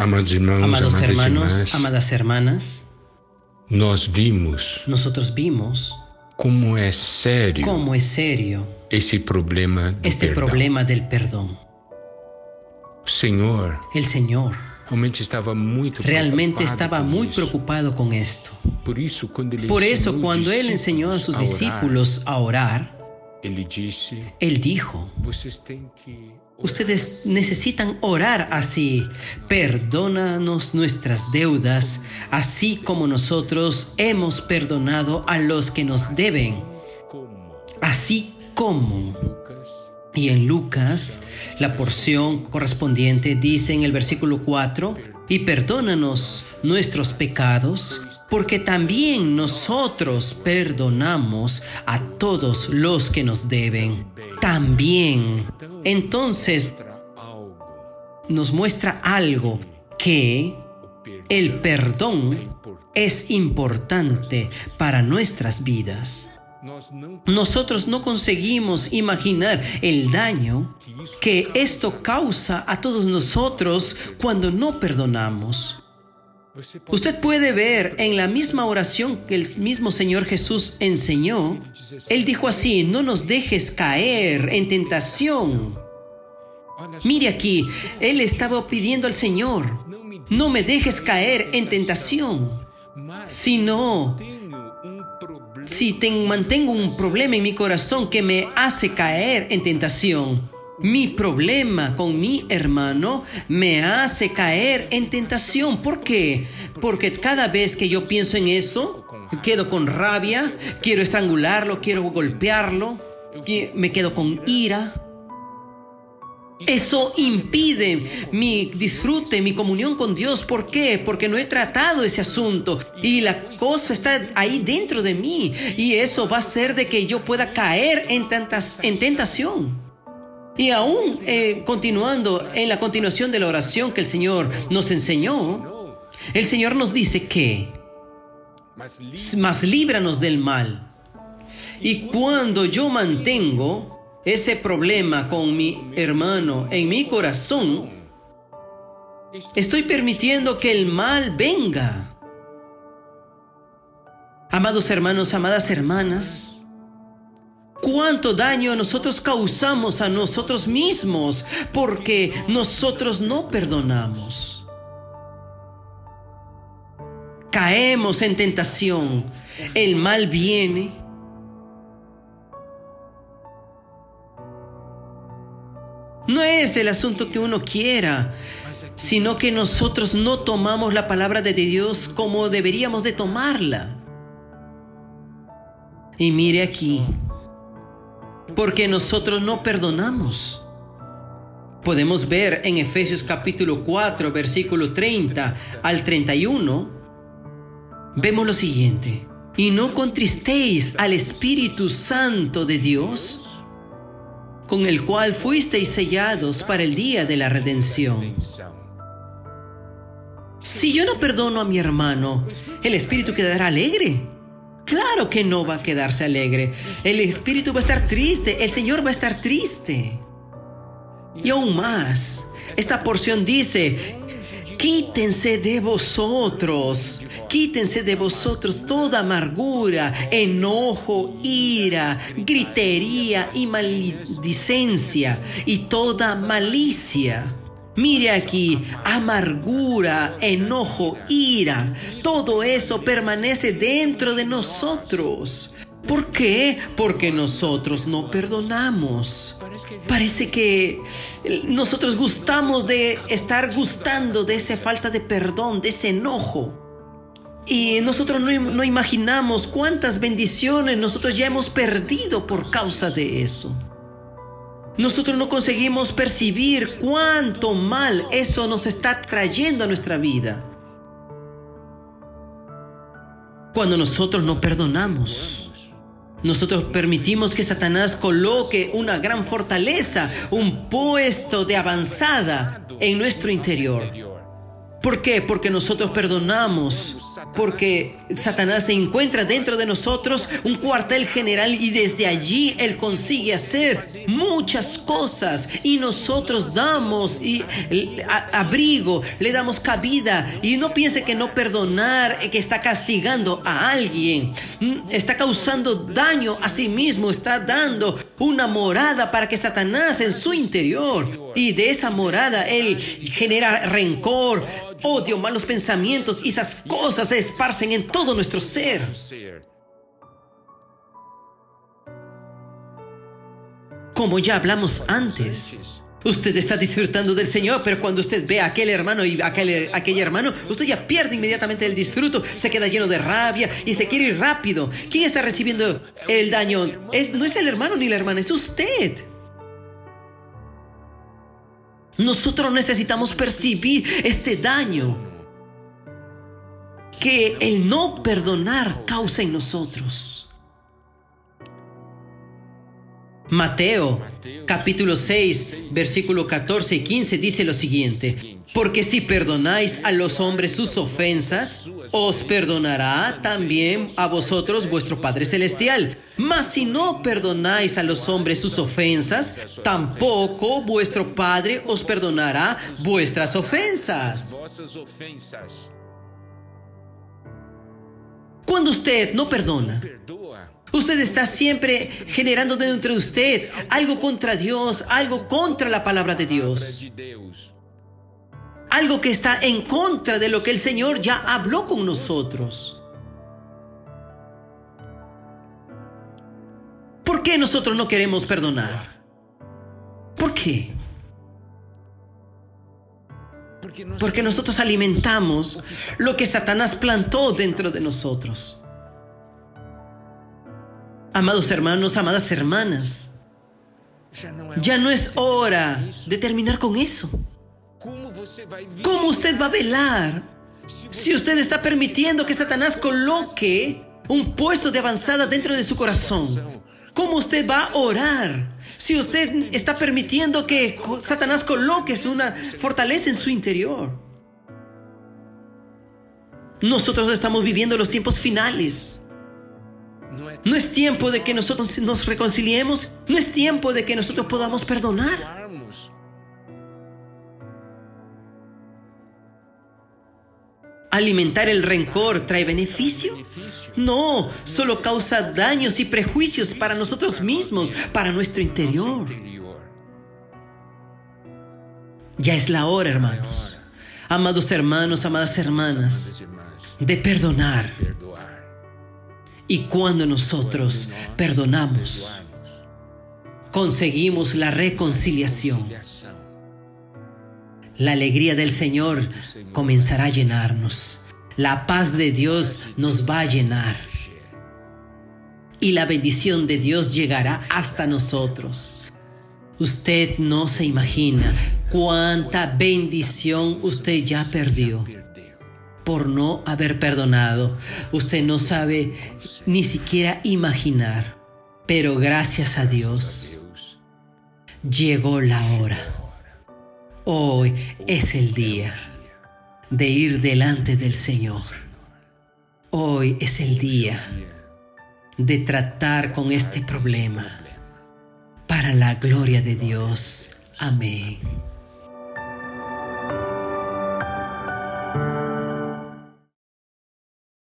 Amados hermanos, amadas hermanas, nós vimos nosotros vimos como é sério cómo es serio esse problema do este perdão. problema del perdón. O Senhor El Señor realmente muito realmente preocupado estaba com muy preocupado con esto. Por eso, cuando Él enseñó a sus discípulos a orar, ele disse: Él dijo, que Ustedes necesitan orar así. Perdónanos nuestras deudas, así como nosotros hemos perdonado a los que nos deben. Así como. Y en Lucas, la porción correspondiente dice en el versículo 4, y perdónanos nuestros pecados, porque también nosotros perdonamos a todos los que nos deben. También. Entonces nos muestra algo que el perdón es importante para nuestras vidas. Nosotros no conseguimos imaginar el daño que esto causa a todos nosotros cuando no perdonamos. Usted puede ver en la misma oración que el mismo Señor Jesús enseñó, Él dijo así, no nos dejes caer en tentación. Mire aquí, Él estaba pidiendo al Señor, no me dejes caer en tentación, sino si te mantengo un problema en mi corazón que me hace caer en tentación. Mi problema con mi hermano me hace caer en tentación. ¿Por qué? Porque cada vez que yo pienso en eso, quedo con rabia, quiero estrangularlo, quiero golpearlo, me quedo con ira. Eso impide mi disfrute, mi comunión con Dios. ¿Por qué? Porque no he tratado ese asunto y la cosa está ahí dentro de mí y eso va a hacer de que yo pueda caer en tentación. Y aún eh, continuando en la continuación de la oración que el Señor nos enseñó, el Señor nos dice que, mas líbranos del mal. Y cuando yo mantengo ese problema con mi hermano en mi corazón, estoy permitiendo que el mal venga. Amados hermanos, amadas hermanas, cuánto daño nosotros causamos a nosotros mismos porque nosotros no perdonamos. Caemos en tentación, el mal viene. No es el asunto que uno quiera, sino que nosotros no tomamos la palabra de Dios como deberíamos de tomarla. Y mire aquí, porque nosotros no perdonamos. Podemos ver en Efesios capítulo 4, versículo 30 al 31, vemos lo siguiente. Y no contristéis al Espíritu Santo de Dios, con el cual fuisteis sellados para el día de la redención. Si yo no perdono a mi hermano, ¿el espíritu quedará alegre? Claro que no va a quedarse alegre. El espíritu va a estar triste, el Señor va a estar triste. Y aún más, esta porción dice, quítense de vosotros, quítense de vosotros toda amargura, enojo, ira, gritería y maledicencia y toda malicia. Mire aquí, amargura, enojo, ira, todo eso permanece dentro de nosotros. ¿Por qué? Porque nosotros no perdonamos. Parece que nosotros gustamos de estar gustando de esa falta de perdón, de ese enojo. Y nosotros no, no imaginamos cuántas bendiciones nosotros ya hemos perdido por causa de eso. Nosotros no conseguimos percibir cuánto mal eso nos está trayendo a nuestra vida. Cuando nosotros no perdonamos, nosotros permitimos que Satanás coloque una gran fortaleza, un puesto de avanzada en nuestro interior. ¿Por qué? Porque nosotros perdonamos. Porque Satanás se encuentra dentro de nosotros un cuartel general y desde allí él consigue hacer muchas cosas y nosotros damos y, abrigo, le damos cabida y no piense que no perdonar, que está castigando a alguien, mm, está causando daño a sí mismo, está dando una morada para que Satanás en su interior y de esa morada él genera rencor, odio, malos pensamientos y esas cosas se esparcen en todo nuestro ser. Como ya hablamos antes. Usted está disfrutando del Señor, pero cuando usted ve a aquel hermano y aquel, aquel hermano, usted ya pierde inmediatamente el disfruto, se queda lleno de rabia y se quiere ir rápido. ¿Quién está recibiendo el daño? No es el hermano ni la hermana, es usted. Nosotros necesitamos percibir este daño que el no perdonar causa en nosotros. Mateo capítulo 6, versículo 14 y 15 dice lo siguiente, porque si perdonáis a los hombres sus ofensas, os perdonará también a vosotros vuestro Padre Celestial. Mas si no perdonáis a los hombres sus ofensas, tampoco vuestro Padre os perdonará vuestras ofensas. Cuando usted no perdona, Usted está siempre generando dentro de usted algo contra Dios, algo contra la palabra de Dios. Algo que está en contra de lo que el Señor ya habló con nosotros. ¿Por qué nosotros no queremos perdonar? ¿Por qué? Porque nosotros alimentamos lo que Satanás plantó dentro de nosotros. Amados hermanos, amadas hermanas, ya no es hora de terminar con eso. ¿Cómo usted va a velar si usted está permitiendo que Satanás coloque un puesto de avanzada dentro de su corazón? ¿Cómo usted va a orar si usted está permitiendo que Satanás coloque una fortaleza en su interior? Nosotros estamos viviendo los tiempos finales. No es tiempo de que nosotros nos reconciliemos. No es tiempo de que nosotros podamos perdonar. ¿Alimentar el rencor trae beneficio? No, solo causa daños y prejuicios para nosotros mismos, para nuestro interior. Ya es la hora, hermanos. Amados hermanos, amadas hermanas, de perdonar y cuando nosotros perdonamos, conseguimos la reconciliación. La alegría del Señor comenzará a llenarnos. La paz de Dios nos va a llenar. Y la bendición de Dios llegará hasta nosotros. Usted no se imagina cuánta bendición usted ya perdió por no haber perdonado. Usted no sabe ni siquiera imaginar. Pero gracias a Dios, llegó la hora. Hoy es el día de ir delante del Señor. Hoy es el día de tratar con este problema para la gloria de Dios. Amén.